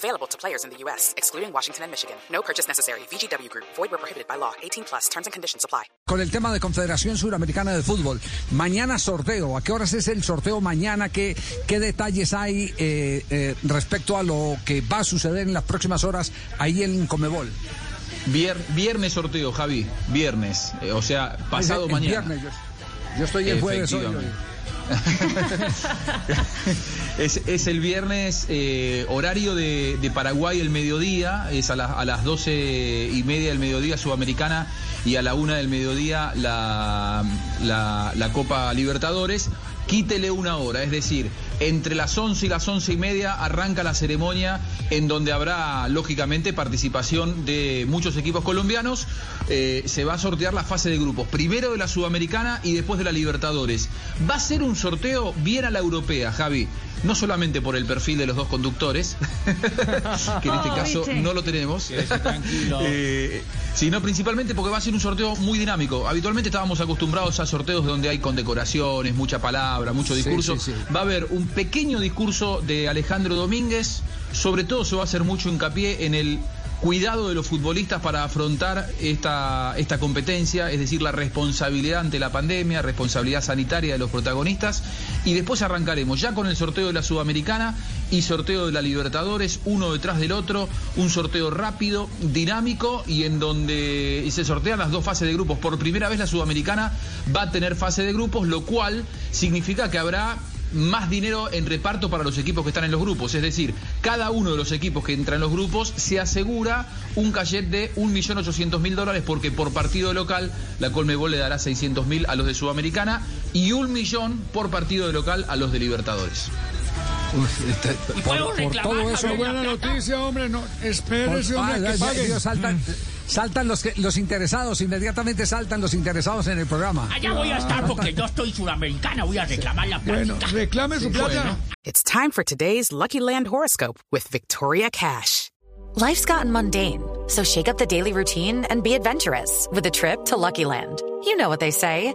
Available to players in the U.S., excluding Washington and Michigan. No purchase necessary. VGW Group. Void where prohibited by law. 18 plus. Terms and conditions apply. Con el tema de Confederación Suramericana de Fútbol. Mañana sorteo. ¿A qué horas es el sorteo mañana? ¿Qué, qué detalles hay eh, eh, respecto a lo que va a suceder en las próximas horas ahí en Comebol? Vier, viernes sorteo, Javi. Viernes. Eh, o sea, pasado el mañana. viernes, yo, yo estoy el jueves hoy. Es, es el viernes eh, horario de, de Paraguay el mediodía, es a, la- a las 12 y media del mediodía Sudamericana y a la una del mediodía la, la, la Copa Libertadores. Quítele una hora, es decir, entre las 11 y las 11 y media arranca la ceremonia en donde habrá, lógicamente, participación de muchos equipos colombianos. Eh, se va a sortear la fase de grupos, primero de la Sudamericana y después de la Libertadores. Va a ser un sorteo bien a la europea, Javi. No solamente por el perfil de los dos conductores, que en este caso no lo tenemos, eh, sino principalmente porque va a ser un sorteo muy dinámico. Habitualmente estábamos acostumbrados a sorteos donde hay condecoraciones, mucha palabra, mucho Sí, discurso. sí, sí. Va a haber un pequeño discurso de Alejandro Domínguez, sobre todo se va a hacer mucho hincapié en el cuidado de los futbolistas para afrontar esta, esta competencia, es decir, la responsabilidad ante la pandemia, responsabilidad sanitaria de los protagonistas, y después arrancaremos ya con el sorteo de la Sudamericana y sorteo de la Libertadores, uno detrás del otro, un sorteo rápido, dinámico, y en donde se sortean las dos fases de grupos. Por primera vez la Sudamericana va a tener fase de grupos, lo cual significa que habrá más dinero en reparto para los equipos que están en los grupos. Es decir, cada uno de los equipos que entra en los grupos se asegura un cachet de 1.800.000 dólares porque por partido local la Colmebol le dará 600.000 a los de Sudamericana y un millón por partido de local a los de Libertadores. Este, ¿Y por, todo eso. Buena noticia, hombre. No, espérese, hombre, que pague. Dios, saltan, saltan los, que, los interesados, inmediatamente saltan los interesados en el programa. Allá voy a estar porque yo estoy suramericana, voy a reclamar la Bueno, plática. reclame su plata. Bueno. It's time for today's Lucky Land horoscope with Victoria Cash. Life's gotten mundane, so shake up the daily routine and be adventurous with a trip to Lucky Land. You know what they say.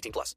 18 plus.